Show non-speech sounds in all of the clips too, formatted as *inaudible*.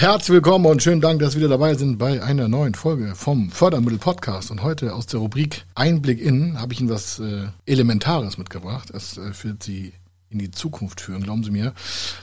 Herzlich willkommen und schönen Dank, dass Sie wieder dabei sind bei einer neuen Folge vom Fördermittel Podcast. Und heute aus der Rubrik Einblick in habe ich Ihnen was äh, Elementares mitgebracht. Das äh, führt Sie in die Zukunft führen, glauben Sie mir.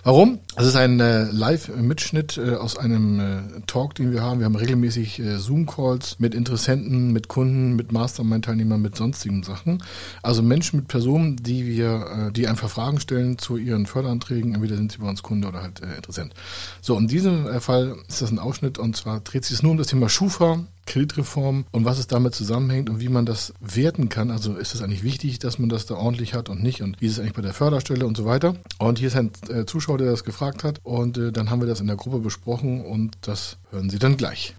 Warum? Es ist ein äh, Live-Mitschnitt äh, aus einem äh, Talk, den wir haben. Wir haben regelmäßig äh, Zoom-Calls mit Interessenten, mit Kunden, mit Mastermind-Teilnehmern, mit sonstigen Sachen. Also Menschen mit Personen, die wir, äh, die einfach Fragen stellen zu ihren Förderanträgen. Entweder sind sie bei uns Kunde oder halt äh, Interessent. So, in diesem Fall ist das ein Ausschnitt und zwar dreht sich es nur um das Thema Schufa, Kreditreform und was es damit zusammenhängt und wie man das werten kann. Also ist es eigentlich wichtig, dass man das da ordentlich hat und nicht und wie ist es eigentlich bei der Förderstelle und so weiter. Und hier ist ein äh, Zuschauer, der das gefragt hat und äh, dann haben wir das in der Gruppe besprochen und das hören Sie dann gleich.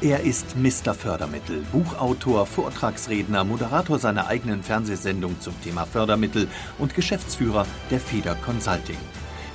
Er ist Mr. Fördermittel, Buchautor, Vortragsredner, Moderator seiner eigenen Fernsehsendung zum Thema Fördermittel und Geschäftsführer der Feder Consulting.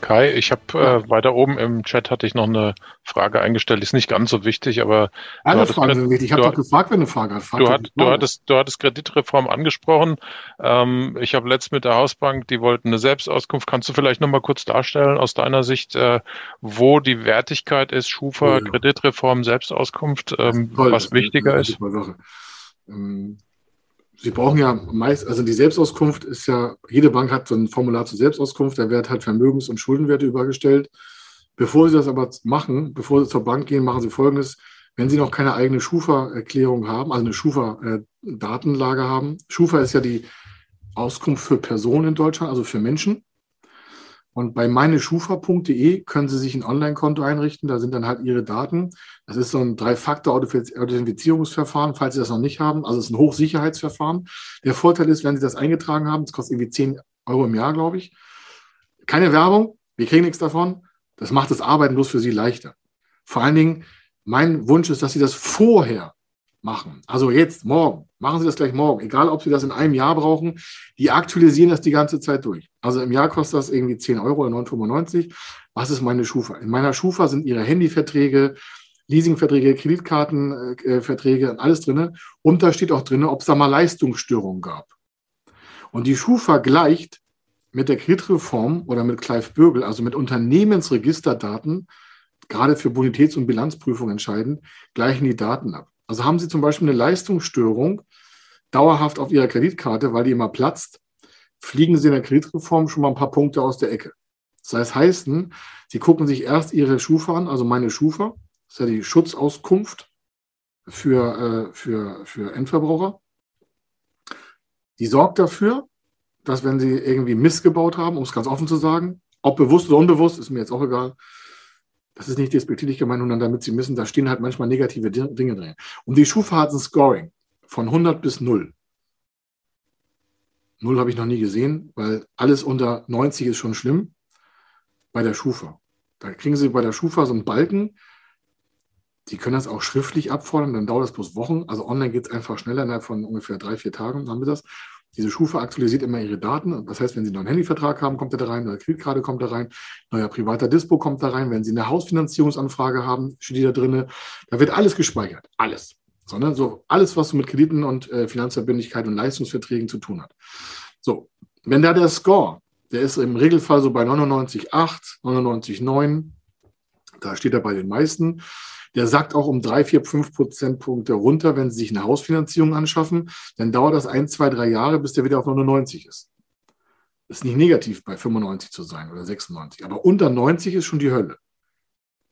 Kai, ich habe äh, weiter oben im Chat hatte ich noch eine Frage eingestellt, ist nicht ganz so wichtig, aber alle Fragen sind wichtig. Ich habe doch gefragt, wenn eine Frage hast. Du, hat, du, hattest, du hattest Kreditreform angesprochen. Ähm, ich habe letzt mit der Hausbank, die wollten eine Selbstauskunft. Kannst du vielleicht noch mal kurz darstellen aus deiner Sicht, äh, wo die Wertigkeit ist, Schufa, ja. Kreditreform, Selbstauskunft, ähm, was wichtiger ist? Ähm, Sie brauchen ja meist, also die Selbstauskunft ist ja, jede Bank hat so ein Formular zur Selbstauskunft, da wird halt Vermögens- und Schuldenwerte übergestellt. Bevor Sie das aber machen, bevor Sie zur Bank gehen, machen Sie Folgendes. Wenn Sie noch keine eigene Schufa-Erklärung haben, also eine Schufa-Datenlage haben, Schufa ist ja die Auskunft für Personen in Deutschland, also für Menschen. Und bei meineschufa.de können Sie sich ein Online-Konto einrichten. Da sind dann halt Ihre Daten. Das ist so ein Drei-Faktor-Authentifizierungsverfahren, falls Sie das noch nicht haben. Also es ist ein Hochsicherheitsverfahren. Der Vorteil ist, wenn Sie das eingetragen haben, das kostet irgendwie 10 Euro im Jahr, glaube ich. Keine Werbung. Wir kriegen nichts davon. Das macht das Arbeiten bloß für Sie leichter. Vor allen Dingen, mein Wunsch ist, dass Sie das vorher machen. Also jetzt, morgen. Machen Sie das gleich morgen. Egal, ob Sie das in einem Jahr brauchen. Die aktualisieren das die ganze Zeit durch. Also im Jahr kostet das irgendwie 10 Euro oder 9,95. Was ist meine Schufa? In meiner Schufa sind Ihre Handyverträge, Leasingverträge, Kreditkartenverträge, äh, alles drin. Und da steht auch drin, ob es da mal Leistungsstörungen gab. Und die Schufa gleicht mit der Kreditreform oder mit Clive Bürgel, also mit Unternehmensregisterdaten, gerade für Bonitäts- und Bilanzprüfung entscheidend, gleichen die Daten ab. Also haben Sie zum Beispiel eine Leistungsstörung dauerhaft auf Ihrer Kreditkarte, weil die immer platzt, fliegen Sie in der Kreditreform schon mal ein paar Punkte aus der Ecke. Das heißt, heißen, Sie gucken sich erst Ihre Schufa an, also meine Schufa, das ist ja die Schutzauskunft für, äh, für, für Endverbraucher. Die sorgt dafür, dass wenn Sie irgendwie missgebaut haben, um es ganz offen zu sagen, ob bewusst oder unbewusst, ist mir jetzt auch egal, das ist nicht despektierlich gemeint, sondern damit sie müssen, da stehen halt manchmal negative Dinge drin. Und die Schufa hat ein Scoring von 100 bis 0. 0 habe ich noch nie gesehen, weil alles unter 90 ist schon schlimm. Bei der Schufa. Da kriegen Sie bei der Schufa so einen Balken. Sie können das auch schriftlich abfordern, dann dauert das bloß Wochen. Also online geht es einfach schneller, innerhalb von ungefähr drei, vier Tagen haben wir das. Diese Schufa aktualisiert immer ihre Daten. Das heißt, wenn Sie einen neuen Handyvertrag haben, kommt er da rein, neue Kreditkarte kommt da rein, neuer privater Dispo kommt da rein. Wenn Sie eine Hausfinanzierungsanfrage haben, steht die da drin. Da wird alles gespeichert. Alles. Sondern so alles, was so mit Krediten und äh, Finanzverbindlichkeit und Leistungsverträgen zu tun hat. So, wenn da der Score, der ist im Regelfall so bei 99,8, 99,9, da steht er bei den meisten. Der sagt auch um drei, vier, fünf Prozentpunkte runter, wenn Sie sich eine Hausfinanzierung anschaffen. Dann dauert das ein, zwei, drei Jahre, bis der wieder auf 99 ist. Das ist nicht negativ, bei 95 zu sein oder 96. Aber unter 90 ist schon die Hölle.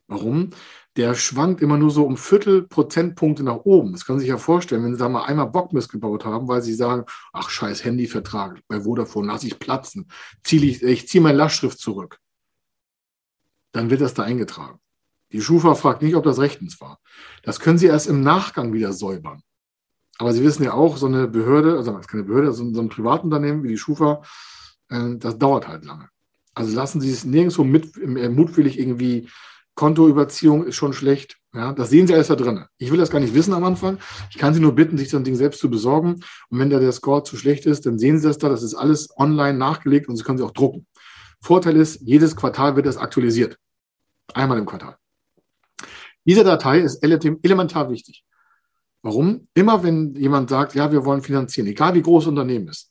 Warum? Der schwankt immer nur so um Viertel Prozentpunkte nach oben. Das können Sie sich ja vorstellen, wenn Sie da mal einmal Bockmist gebaut haben, weil Sie sagen, ach scheiß Handyvertrag bei Vodafone, lasse ich platzen, zieh ich, ich ziehe meine Lastschrift zurück. Dann wird das da eingetragen. Die Schufa fragt nicht, ob das rechtens war. Das können Sie erst im Nachgang wieder säubern. Aber Sie wissen ja auch, so eine Behörde, also keine Behörde, so ein Privatunternehmen wie die Schufa, äh, das dauert halt lange. Also lassen Sie es nirgendwo mit, äh, mutwillig irgendwie Kontoüberziehung ist schon schlecht. Ja, das sehen Sie alles da drin. Ich will das gar nicht wissen am Anfang. Ich kann Sie nur bitten, sich so ein Ding selbst zu besorgen. Und wenn da der Score zu schlecht ist, dann sehen Sie das da. Das ist alles online nachgelegt und Sie können sie auch drucken. Vorteil ist, jedes Quartal wird das aktualisiert. Einmal im Quartal. Diese Datei ist elementar wichtig. Warum? Immer wenn jemand sagt, ja, wir wollen finanzieren, egal wie groß das Unternehmen ist,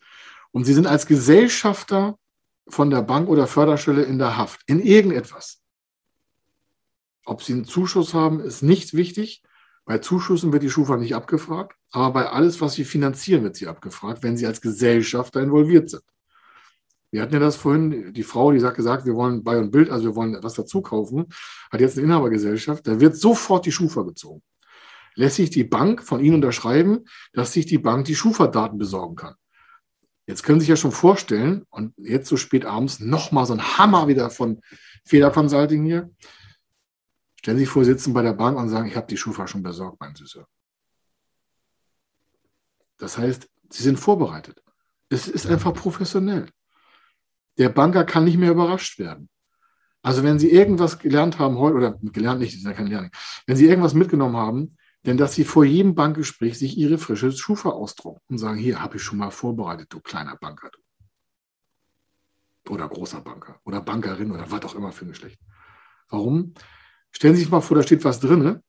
und Sie sind als Gesellschafter von der Bank oder Förderstelle in der Haft, in irgendetwas. Ob Sie einen Zuschuss haben, ist nicht wichtig. Bei Zuschüssen wird die Schufa nicht abgefragt, aber bei alles, was Sie finanzieren, wird sie abgefragt, wenn Sie als Gesellschafter involviert sind. Wir hatten ja das vorhin, die Frau, die hat gesagt, wir wollen Buy und Bild, also wir wollen was dazu kaufen, hat jetzt eine Inhabergesellschaft, da wird sofort die Schufa gezogen. Lässt sich die Bank von Ihnen unterschreiben, dass sich die Bank die Schufa-Daten besorgen kann. Jetzt können Sie sich ja schon vorstellen, und jetzt so spät abends nochmal so ein Hammer wieder von Feder Consulting hier. Stellen Sie sich vor, Sie sitzen bei der Bank und sagen, ich habe die Schufa schon besorgt, mein Süßer. Das heißt, Sie sind vorbereitet. Es ist einfach professionell. Der Banker kann nicht mehr überrascht werden. Also wenn Sie irgendwas gelernt haben heute, oder gelernt nicht, ist ja kein Lernen, wenn Sie irgendwas mitgenommen haben, denn dass Sie vor jedem Bankgespräch sich Ihre frische Schufa ausdrucken und sagen, hier habe ich schon mal vorbereitet, du kleiner Banker. Du. Oder großer Banker oder Bankerin oder was auch immer für ein Geschlecht. Warum? Stellen Sie sich mal vor, da steht was drin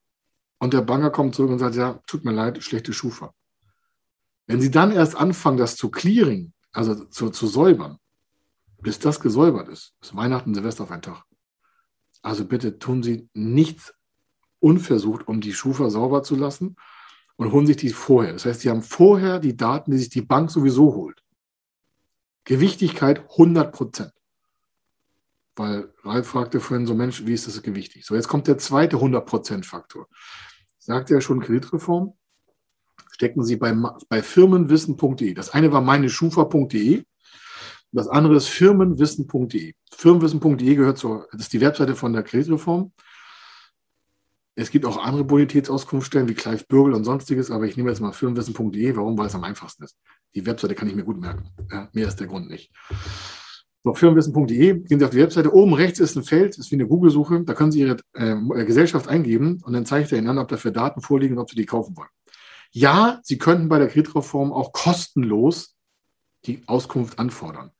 und der Banker kommt zurück und sagt, ja, tut mir leid, schlechte Schufa. Wenn Sie dann erst anfangen, das zu clearing, also zu, zu säubern, bis das gesäubert ist, ist Weihnachten, Silvester auf einen Tag. Also bitte tun Sie nichts unversucht, um die Schufa sauber zu lassen und holen sich die vorher. Das heißt, sie haben vorher die Daten, die sich die Bank sowieso holt. Gewichtigkeit 100 Prozent. Weil Ralf fragte vorhin so, Mensch, wie ist das gewichtig? So, jetzt kommt der zweite 100 Prozent Faktor. Sagte ja schon Kreditreform. Stecken Sie bei, bei firmenwissen.de. Das eine war meine Schufa.de. Das andere ist firmenwissen.de. Firmenwissen.de gehört zur, das ist die Webseite von der Kreditreform. Es gibt auch andere Bonitätsauskunftsstellen wie Clive Bürgel und sonstiges, aber ich nehme jetzt mal firmenwissen.de. Warum? Weil es am einfachsten ist. Die Webseite kann ich mir gut merken. Ja, mehr ist der Grund nicht. So, firmenwissen.de, gehen Sie auf die Webseite. Oben rechts ist ein Feld, ist wie eine Google-Suche. Da können Sie Ihre äh, Gesellschaft eingeben und dann zeigt er Ihnen an, ob dafür Daten vorliegen und ob Sie die kaufen wollen. Ja, Sie könnten bei der Kreditreform auch kostenlos die Auskunft anfordern.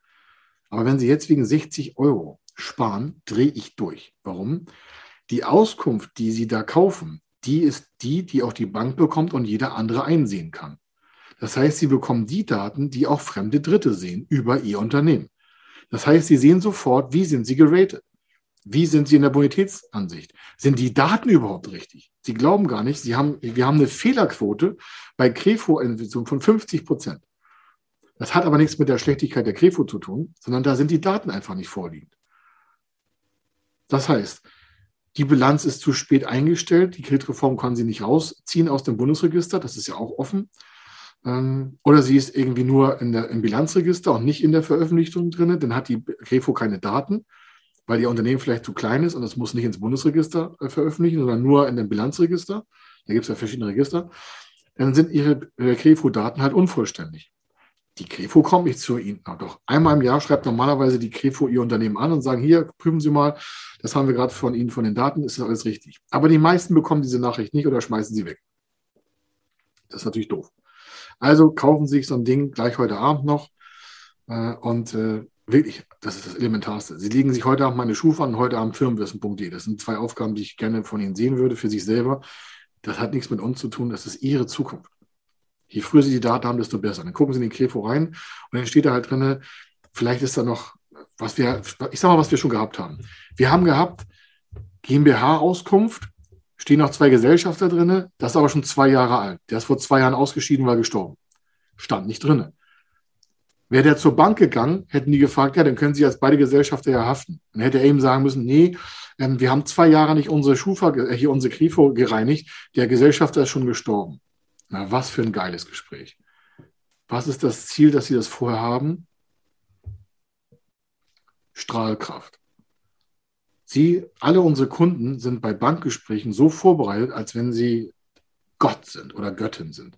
Aber wenn Sie jetzt wegen 60 Euro sparen, drehe ich durch. Warum? Die Auskunft, die Sie da kaufen, die ist die, die auch die Bank bekommt und jeder andere einsehen kann. Das heißt, Sie bekommen die Daten, die auch fremde Dritte sehen über Ihr Unternehmen. Das heißt, Sie sehen sofort, wie sind Sie geratet? Wie sind Sie in der Bonitätsansicht? Sind die Daten überhaupt richtig? Sie glauben gar nicht, Sie haben, wir haben eine Fehlerquote bei Krefo-Investitionen von 50 Prozent. Das hat aber nichts mit der Schlechtigkeit der Krefo zu tun, sondern da sind die Daten einfach nicht vorliegend. Das heißt, die Bilanz ist zu spät eingestellt. Die Kreditreform kann sie nicht rausziehen aus dem Bundesregister. Das ist ja auch offen. Ähm, oder sie ist irgendwie nur in der, im Bilanzregister und nicht in der Veröffentlichung drin. Dann hat die Krefo keine Daten, weil ihr Unternehmen vielleicht zu klein ist und es muss nicht ins Bundesregister äh, veröffentlichen, sondern nur in dem Bilanzregister. Da gibt es ja verschiedene Register. Dann sind ihre äh, Krefo-Daten halt unvollständig. Die Krefo kommt nicht zu Ihnen. Na doch, einmal im Jahr schreibt normalerweise die Krefo Ihr Unternehmen an und sagen, hier, prüfen Sie mal, das haben wir gerade von Ihnen von den Daten, ist das alles richtig. Aber die meisten bekommen diese Nachricht nicht oder schmeißen sie weg. Das ist natürlich doof. Also kaufen Sie sich so ein Ding gleich heute Abend noch äh, und äh, wirklich, das ist das Elementarste. Sie legen sich heute Abend meine Schufa an und heute Abend firmenwissen.de. Das sind zwei Aufgaben, die ich gerne von Ihnen sehen würde für sich selber. Das hat nichts mit uns zu tun, das ist Ihre Zukunft. Je früher Sie die Daten haben, desto besser. Dann gucken Sie in den Krefo rein und dann steht da halt drin, vielleicht ist da noch, was wir, ich sag mal, was wir schon gehabt haben. Wir haben gehabt GmbH-Auskunft, stehen noch zwei Gesellschafter drin, das ist aber schon zwei Jahre alt. Der ist vor zwei Jahren ausgeschieden, war gestorben. Stand nicht drin. Wäre der zur Bank gegangen, hätten die gefragt, ja, dann können Sie als beide Gesellschafter ja haften. Dann hätte er eben sagen müssen, nee, ähm, wir haben zwei Jahre nicht unsere Schufa, äh, hier unsere Krifo gereinigt, der Gesellschafter ist schon gestorben. Na, was für ein geiles Gespräch. Was ist das Ziel, dass Sie das vorher haben? Strahlkraft. Sie, alle unsere Kunden sind bei Bankgesprächen so vorbereitet, als wenn sie Gott sind oder Göttin sind.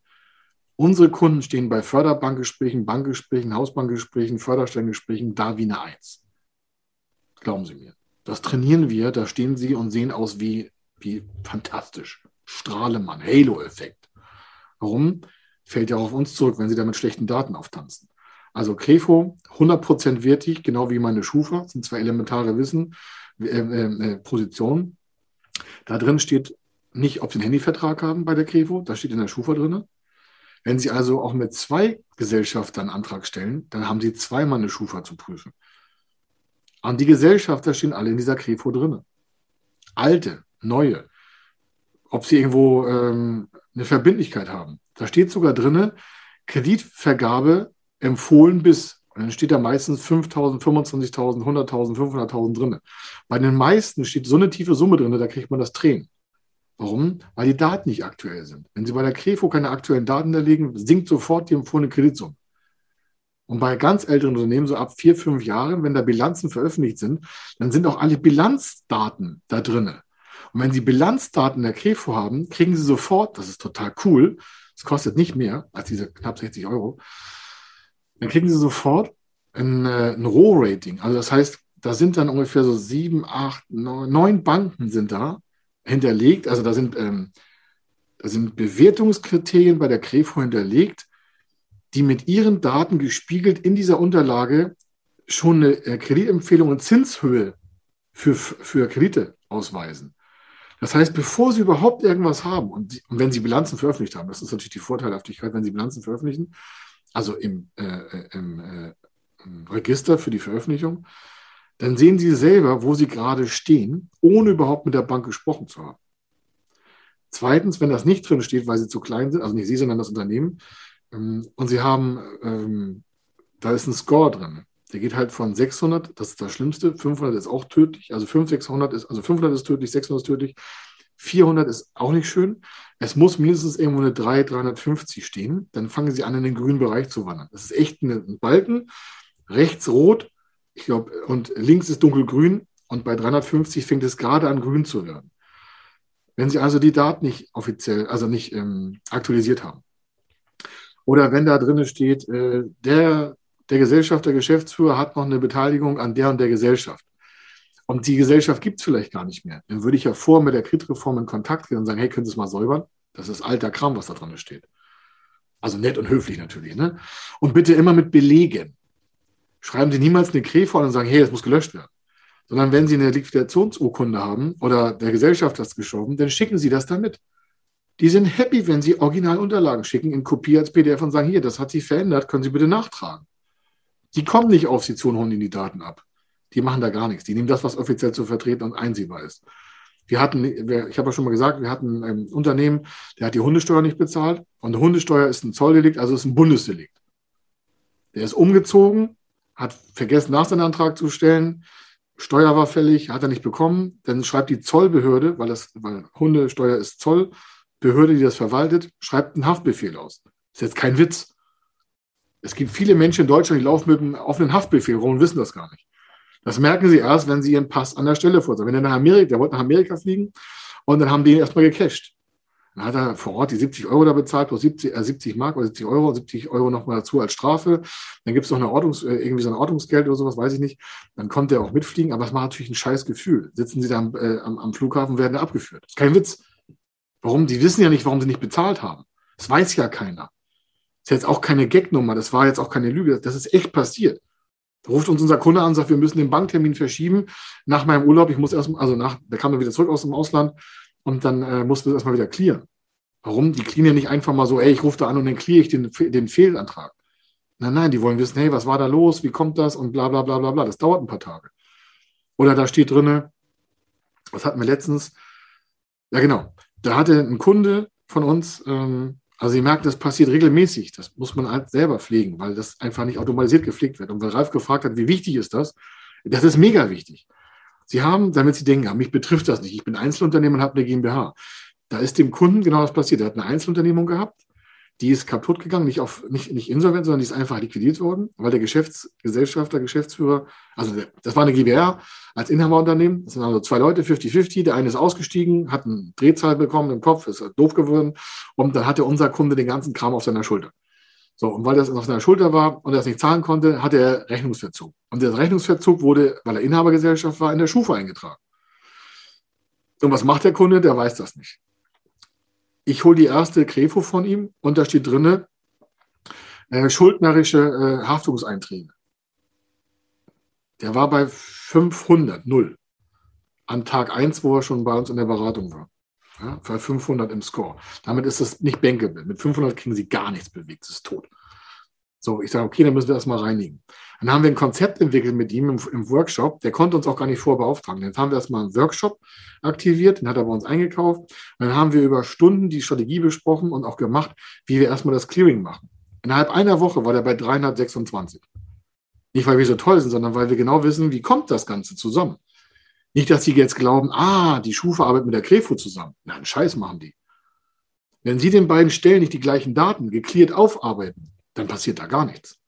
Unsere Kunden stehen bei Förderbankgesprächen, Bankgesprächen, Hausbankgesprächen, Förderstellengesprächen da wie eine Eins. Glauben Sie mir. Das trainieren wir, da stehen sie und sehen aus wie, wie fantastisch. Strahlemann, Halo-Effekt. Warum? Fällt ja auch auf uns zurück, wenn sie da mit schlechten Daten auftanzen. Also Krefo, 100% wertig, genau wie meine Schufa, sind zwei elementare Wissen, äh, äh, äh, Positionen. Da drin steht nicht, ob sie einen Handyvertrag haben bei der Krefo, das steht in der Schufa drin. Wenn Sie also auch mit zwei Gesellschaftern einen Antrag stellen, dann haben Sie zweimal eine Schufa zu prüfen. Und die Gesellschafter stehen alle in dieser Krefo drin. Alte, neue. Ob sie irgendwo ähm, eine Verbindlichkeit haben. Da steht sogar drin, Kreditvergabe empfohlen bis. Und dann steht da meistens 5.000, 25.000, 100.000, 500.000 drin. Bei den meisten steht so eine tiefe Summe drin, da kriegt man das Tränen. Warum? Weil die Daten nicht aktuell sind. Wenn Sie bei der Krefo keine aktuellen Daten erlegen, sinkt sofort die empfohlene Kreditsumme. Und bei ganz älteren Unternehmen, so ab vier, fünf Jahren, wenn da Bilanzen veröffentlicht sind, dann sind auch alle Bilanzdaten da drin. Und wenn Sie Bilanzdaten der Krefo haben, kriegen Sie sofort, das ist total cool, es kostet nicht mehr als diese knapp 60 Euro, dann kriegen Sie sofort ein, äh, ein Roh-Rating. Also das heißt, da sind dann ungefähr so sieben, acht, neun, neun Banken sind da hinterlegt. Also da sind, ähm, da sind Bewertungskriterien bei der Krefo hinterlegt, die mit ihren Daten gespiegelt in dieser Unterlage schon eine äh, Kreditempfehlung und Zinshöhe für, für Kredite ausweisen. Das heißt, bevor Sie überhaupt irgendwas haben und, und, wenn Sie Bilanzen veröffentlicht haben, das ist natürlich die Vorteilhaftigkeit, wenn Sie Bilanzen veröffentlichen, also im, äh, äh im, äh, im Register für die Veröffentlichung, dann sehen Sie selber, wo Sie gerade stehen, ohne überhaupt mit der Bank gesprochen zu haben. Zweitens, wenn das nicht drin steht, weil Sie zu klein sind, also nicht Sie, sondern das Unternehmen, ähm, und Sie haben, ähm, da ist ein Score drin. Der geht halt von 600, das ist das Schlimmste, 500 ist auch tödlich, also 500, 600 ist, also 500 ist tödlich, 600 ist tödlich, 400 ist auch nicht schön. Es muss mindestens irgendwo eine 3, 350 stehen. Dann fangen Sie an, in den grünen Bereich zu wandern. Das ist echt ein Balken. Rechts rot, ich glaube, und links ist dunkelgrün. Und bei 350 fängt es gerade an, grün zu werden. Wenn Sie also die Daten nicht offiziell, also nicht ähm, aktualisiert haben, oder wenn da drin steht, äh, der, der Gesellschaft, der Geschäftsführer hat noch eine Beteiligung an der und der Gesellschaft. Und die Gesellschaft gibt es vielleicht gar nicht mehr. Dann würde ich ja vor mit der Kreditreform in Kontakt gehen und sagen, hey, können Sie es mal säubern? Das ist alter Kram, was da drin steht. Also nett und höflich natürlich. Ne? Und bitte immer mit Belegen. Schreiben Sie niemals eine Krähe vor und sagen, hey, es muss gelöscht werden. Sondern wenn Sie eine Liquidationsurkunde haben oder der Gesellschaft das geschoben, dann schicken Sie das damit. Die sind happy, wenn sie Originalunterlagen schicken in Kopie als PDF und sagen, hier, das hat sich verändert, können Sie bitte nachtragen. Die kommen nicht auf Sie zu und holen Ihnen die Daten ab. Die machen da gar nichts. Die nehmen das, was offiziell zu vertreten und einsehbar ist. Wir hatten, ich habe ja schon mal gesagt, wir hatten ein Unternehmen, der hat die Hundesteuer nicht bezahlt. Und Hundesteuer ist ein Zolldelikt, also ist ein Bundesdelikt. Der ist umgezogen, hat vergessen, Nachseinantrag zu stellen. Steuer war fällig, hat er nicht bekommen. Dann schreibt die Zollbehörde, weil das, weil Hundesteuer ist Zoll, Behörde, die das verwaltet, schreibt einen Haftbefehl aus. Das ist jetzt kein Witz. Es gibt viele Menschen in Deutschland, die laufen mit einem offenen Haftbefehl rum und wissen das gar nicht. Das merken sie erst, wenn sie ihren Pass an der Stelle vorzeigen. Wenn er nach Amerika, der wollte nach Amerika fliegen und dann haben die ihn erstmal gecasht. Dann hat er vor Ort die 70 Euro da bezahlt, plus 70, äh, 70 Mark oder 70 Euro, 70 Euro nochmal dazu als Strafe. Dann gibt es noch eine Ordnungs, äh, irgendwie so ein Ordnungsgeld oder sowas, weiß ich nicht. Dann kommt er auch mitfliegen, aber es macht natürlich ein scheiß Gefühl. Sitzen sie da am, äh, am, am Flughafen, werden abgeführt. Das ist kein Witz. Warum? Die wissen ja nicht, warum sie nicht bezahlt haben. Das weiß ja keiner. Ist jetzt auch keine Gagnummer, das war jetzt auch keine Lüge, das ist echt passiert. Da ruft uns unser Kunde an und sagt, wir müssen den Banktermin verschieben nach meinem Urlaub. Ich muss erst, also nach, da kam er wieder zurück aus dem Ausland und dann äh, mussten wir das erstmal wieder clearen. Warum? Die clearen ja nicht einfach mal so, ey, ich rufe da an und dann cleare ich den, den Fehlantrag. Nein, nein, die wollen wissen, hey, was war da los, wie kommt das und bla bla bla bla bla. Das dauert ein paar Tage. Oder da steht drinne, was hatten wir letztens? Ja, genau da hatte ein Kunde von uns, ähm, also Sie merken, das passiert regelmäßig. Das muss man halt selber pflegen, weil das einfach nicht automatisiert gepflegt wird. Und weil Ralf gefragt hat, wie wichtig ist das? Das ist mega wichtig. Sie haben, damit Sie denken, ja, mich betrifft das nicht. Ich bin Einzelunternehmer und habe eine GmbH. Da ist dem Kunden genau das passiert. Er hat eine Einzelunternehmung gehabt. Die ist kaputt gegangen, nicht, auf, nicht, nicht insolvent, sondern die ist einfach liquidiert worden, weil der Geschäftsgesellschafter, Geschäftsführer, also der, das war eine GBR als Inhaberunternehmen, das sind also zwei Leute, 50-50, der eine ist ausgestiegen, hat eine Drehzahl bekommen im Kopf, ist doof geworden und dann hatte unser Kunde den ganzen Kram auf seiner Schulter. So, und weil das auf seiner Schulter war und er es nicht zahlen konnte, hatte er Rechnungsverzug. Und der Rechnungsverzug wurde, weil er Inhabergesellschaft war, in der Schufa eingetragen. Und was macht der Kunde? Der weiß das nicht. Ich hole die erste Krefo von ihm und da steht drinne äh, schuldnerische äh, Haftungseinträge. Der war bei 500, null. An Tag 1, wo er schon bei uns in der Beratung war. Ja, bei 500 im Score. Damit ist das nicht bankable. Mit 500 kriegen sie gar nichts bewegt. Es ist tot. So, ich sage, okay, dann müssen wir das mal reinigen. Dann haben wir ein Konzept entwickelt mit ihm im, im Workshop. Der konnte uns auch gar nicht vorbeauftragen. Jetzt haben wir erstmal einen Workshop aktiviert, den hat er bei uns eingekauft. Und dann haben wir über Stunden die Strategie besprochen und auch gemacht, wie wir erstmal das Clearing machen. Innerhalb einer Woche war der bei 326. Nicht, weil wir so toll sind, sondern weil wir genau wissen, wie kommt das Ganze zusammen. Nicht, dass Sie jetzt glauben, ah, die Schufa arbeitet mit der Krefo zusammen. Nein, Scheiß machen die. Wenn Sie den beiden Stellen nicht die gleichen Daten geklärt aufarbeiten, dann passiert da gar nichts.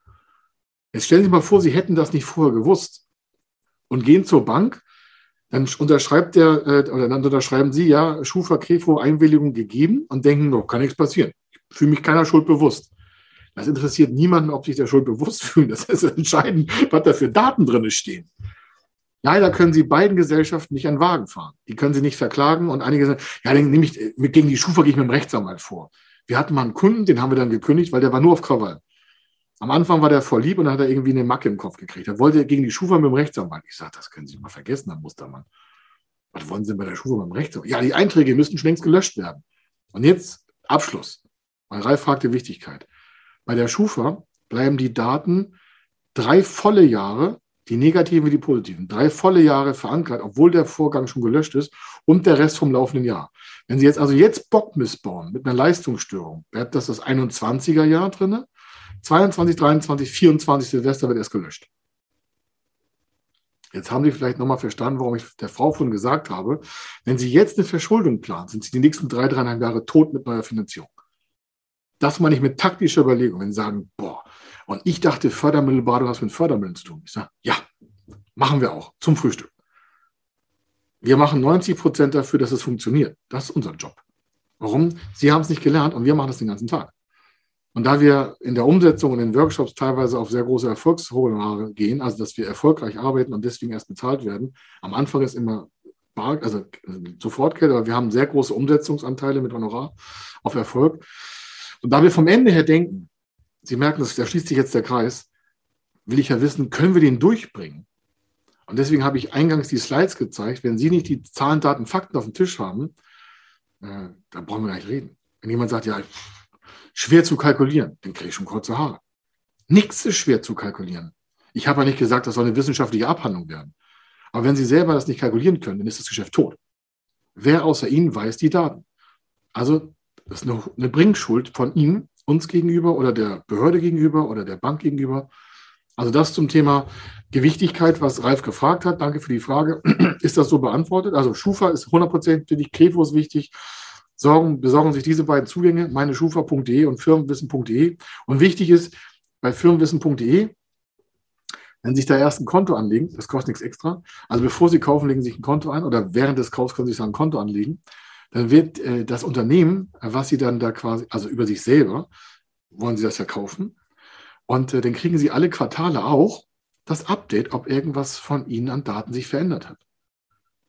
Jetzt stellen Sie mal vor, Sie hätten das nicht vorher gewusst und gehen zur Bank, dann unterschreibt der, äh, oder dann unterschreiben Sie, ja, Schufa Krefo Einwilligung gegeben und denken, noch kann nichts passieren. Ich fühle mich keiner Schuld bewusst. Das interessiert niemanden, ob sich der Schuld bewusst *laughs* fühlen. Das ist entscheidend, was da für Daten drin stehen. Leider können Sie beiden Gesellschaften nicht an Wagen fahren. Die können Sie nicht verklagen und einige sagen, ja, dann nehme ich, gegen die Schufa gehe ich mit dem Rechtsanwalt vor. Wir hatten mal einen Kunden, den haben wir dann gekündigt, weil der war nur auf Krawall. Am Anfang war der voll lieb und dann hat er irgendwie eine Macke im Kopf gekriegt. Da wollte er gegen die Schufa mit dem Rechtsanwalt. Ich sage, das können Sie mal vergessen, Herr Mustermann. Was wollen Sie denn bei der Schufa mit dem Rechtsanwalt? Ja, die Einträge müssten schon längst gelöscht werden. Und jetzt Abschluss. Weil Ralf fragte Wichtigkeit. Bei der Schufa bleiben die Daten drei volle Jahre, die negativen wie die positiven, drei volle Jahre verankert, obwohl der Vorgang schon gelöscht ist und der Rest vom laufenden Jahr. Wenn Sie jetzt also jetzt Bock missbauen mit einer Leistungsstörung, bleibt das das 21er Jahr drin. 22, 23, 24 Silvester wird erst gelöscht. Jetzt haben Sie vielleicht nochmal verstanden, warum ich der Frau vorhin gesagt habe, wenn Sie jetzt eine Verschuldung planen, sind Sie die nächsten drei, dreieinhalb Jahre tot mit neuer Finanzierung. Das meine ich mit taktischer Überlegung. Wenn Sie sagen, boah, und ich dachte, Fördermittelberatung hat mit Fördermitteln zu tun. Ich sage, ja, machen wir auch zum Frühstück. Wir machen 90 Prozent dafür, dass es funktioniert. Das ist unser Job. Warum? Sie haben es nicht gelernt und wir machen das den ganzen Tag. Und da wir in der Umsetzung und in Workshops teilweise auf sehr große Erfolgshonorare gehen, also dass wir erfolgreich arbeiten und deswegen erst bezahlt werden, am Anfang ist immer bar, also Sofortgeld, aber wir haben sehr große Umsetzungsanteile mit Honorar auf Erfolg. Und da wir vom Ende her denken, Sie merken, da schließt sich jetzt der Kreis, will ich ja wissen, können wir den durchbringen? Und deswegen habe ich eingangs die Slides gezeigt. Wenn Sie nicht die Zahlen, Daten, Fakten auf dem Tisch haben, äh, dann brauchen wir gar nicht reden. Wenn jemand sagt, ja, schwer zu kalkulieren, dann kriege ich schon kurze Haare. Nichts ist schwer zu kalkulieren. Ich habe ja nicht gesagt, das soll eine wissenschaftliche Abhandlung werden. Aber wenn Sie selber das nicht kalkulieren können, dann ist das Geschäft tot. Wer außer Ihnen weiß die Daten? Also, das ist eine, eine Bringschuld von Ihnen, uns gegenüber oder der Behörde gegenüber oder der Bank gegenüber. Also das zum Thema Gewichtigkeit, was Ralf gefragt hat. Danke für die Frage. *clears throat* Ist das so beantwortet? Also Schufa ist 100% Krefo ist wichtig. Sorgen, besorgen sich diese beiden Zugänge, meine Schufa.de und firmenwissen.de. Und wichtig ist, bei firmenwissen.de, wenn Sie sich da erst ein Konto anlegen, das kostet nichts extra. Also bevor Sie kaufen, legen Sie sich ein Konto ein oder während des Kaufs können Sie sich ein Konto anlegen. Dann wird äh, das Unternehmen, was Sie dann da quasi, also über sich selber, wollen Sie das ja kaufen, und äh, dann kriegen Sie alle Quartale auch das Update, ob irgendwas von Ihnen an Daten sich verändert hat.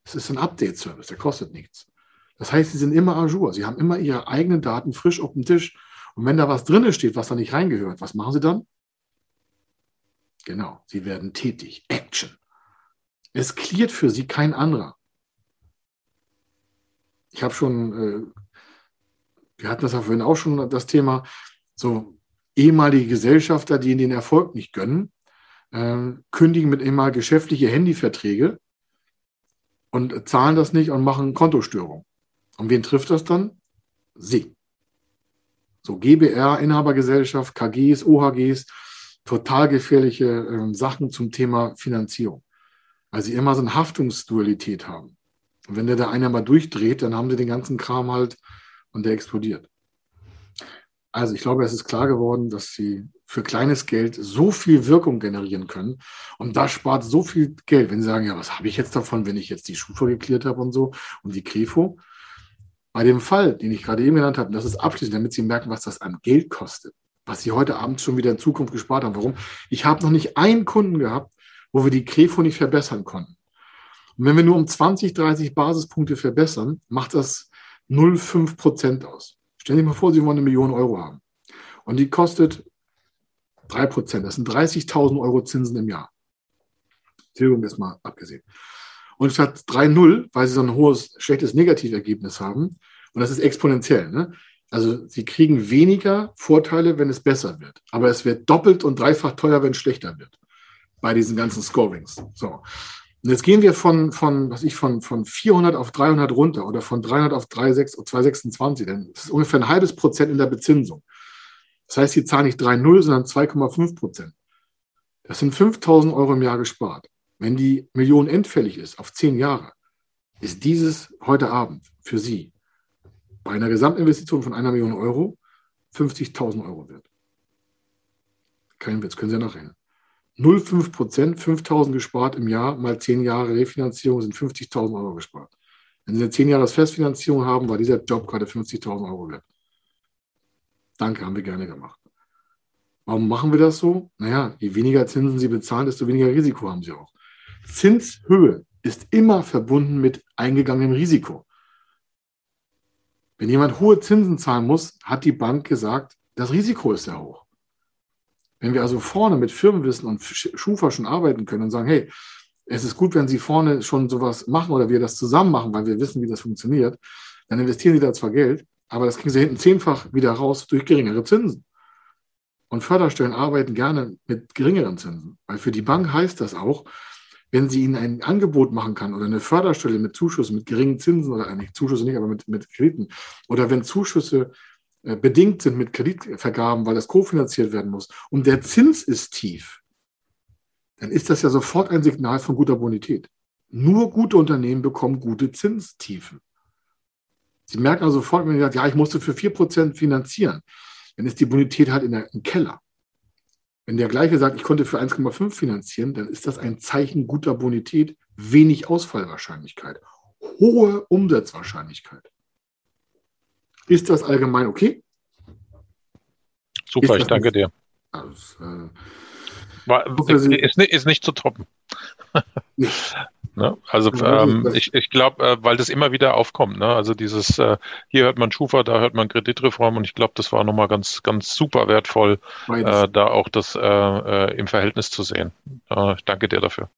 Es ist ein Update-Service, der kostet nichts. Das heißt, Sie sind immer ajour. Sie haben immer Ihre eigenen Daten frisch auf dem Tisch. Und wenn da was drin steht, was da nicht reingehört, was machen Sie dann? Genau, Sie werden tätig. Action. Es klärt für Sie kein anderer. Ich habe schon, äh, wir hatten das ja vorhin auch schon, das Thema, so ehemalige Gesellschafter, die den Erfolg nicht gönnen, äh, kündigen mit immer geschäftliche Handyverträge und zahlen das nicht und machen Kontostörung. Und wen trifft das dann? Sie. So GBR, Inhabergesellschaft, KGs, OHGs, total gefährliche äh, Sachen zum Thema Finanzierung. Weil sie immer so eine Haftungsdualität haben. Und wenn der da einer mal durchdreht, dann haben sie den ganzen Kram halt und der explodiert. Also ich glaube, es ist klar geworden, dass sie für kleines Geld so viel Wirkung generieren können. Und das spart so viel Geld, wenn sie sagen, ja, was habe ich jetzt davon, wenn ich jetzt die Schufa geklärt habe und so und die Krefo. Bei dem Fall, den ich gerade eben genannt habe, das ist abschließend, damit Sie merken, was das an Geld kostet, was Sie heute Abend schon wieder in Zukunft gespart haben. Warum? Ich habe noch nicht einen Kunden gehabt, wo wir die Krefo nicht verbessern konnten. Und wenn wir nur um 20, 30 Basispunkte verbessern, macht das 0,5 Prozent aus. Stellen Sie sich mal vor, Sie wollen eine Million Euro haben. Und die kostet 3 Prozent. Das sind 30.000 Euro Zinsen im Jahr. Tilgung ist mal abgesehen. Und statt 3,0, weil Sie so ein hohes, schlechtes Negativergebnis haben, und das ist exponentiell, ne? Also Sie kriegen weniger Vorteile, wenn es besser wird. Aber es wird doppelt und dreifach teuer, wenn es schlechter wird. Bei diesen ganzen Scorings. So. Und jetzt gehen wir von, von, was ich, von, von 400 auf 300 runter oder von 300 auf 226, denn das ist ungefähr ein halbes Prozent in der Bezinsung. Das heißt, Sie zahlen nicht 3,0, sondern 2,5 Prozent. Das sind 5000 Euro im Jahr gespart. Wenn die Million endfällig ist auf zehn Jahre, ist dieses heute Abend für Sie bei einer Gesamtinvestition von einer Million Euro 50.000 Euro wert. Kein Witz, können Sie ja nachrechnen. 0,5 Prozent, 5.000 gespart im Jahr, mal 10 Jahre Refinanzierung sind 50.000 Euro gespart. Wenn Sie eine 10 Jahres Festfinanzierung haben, war dieser Job gerade 50.000 Euro wert. Danke, haben wir gerne gemacht. Warum machen wir das so? Naja, je weniger Zinsen Sie bezahlen, desto weniger Risiko haben Sie auch. Zinshöhe ist immer verbunden mit eingegangenem Risiko. Wenn jemand hohe Zinsen zahlen muss, hat die Bank gesagt, das Risiko ist sehr hoch. Wenn wir also vorne mit Firmenwissen und Schufa schon arbeiten können und sagen, hey, es ist gut, wenn Sie vorne schon sowas machen oder wir das zusammen machen, weil wir wissen, wie das funktioniert, dann investieren Sie da zwar Geld, aber das kriegen Sie hinten zehnfach wieder raus durch geringere Zinsen. Und Förderstellen arbeiten gerne mit geringeren Zinsen, weil für die Bank heißt das auch, wenn sie ihnen ein Angebot machen kann oder eine Förderstelle mit Zuschüssen, mit geringen Zinsen oder nicht Zuschüsse nicht, aber mit, mit Krediten oder wenn Zuschüsse äh, bedingt sind mit Kreditvergaben, weil das kofinanziert werden muss und der Zins ist tief, dann ist das ja sofort ein Signal von guter Bonität. Nur gute Unternehmen bekommen gute Zinstiefen. Sie merken also sofort, wenn Sie sagen, ja, ich musste für 4% finanzieren, dann ist die Bonität halt in der, im Keller. Wenn der gleiche sagt, ich konnte für 1,5 finanzieren, dann ist das ein Zeichen guter Bonität, wenig Ausfallwahrscheinlichkeit, hohe Umsatzwahrscheinlichkeit. Ist das allgemein okay? Super, ich danke dir. Also, äh, War, ist, ist, ist, nicht zu toppen. *laughs* Ne? Also ähm, ich, ich glaube, äh, weil das immer wieder aufkommt. Ne? Also dieses, äh, hier hört man Schufa, da hört man Kreditreform und ich glaube, das war nochmal ganz, ganz super wertvoll, äh, da auch das äh, äh, im Verhältnis zu sehen. ich danke dir dafür.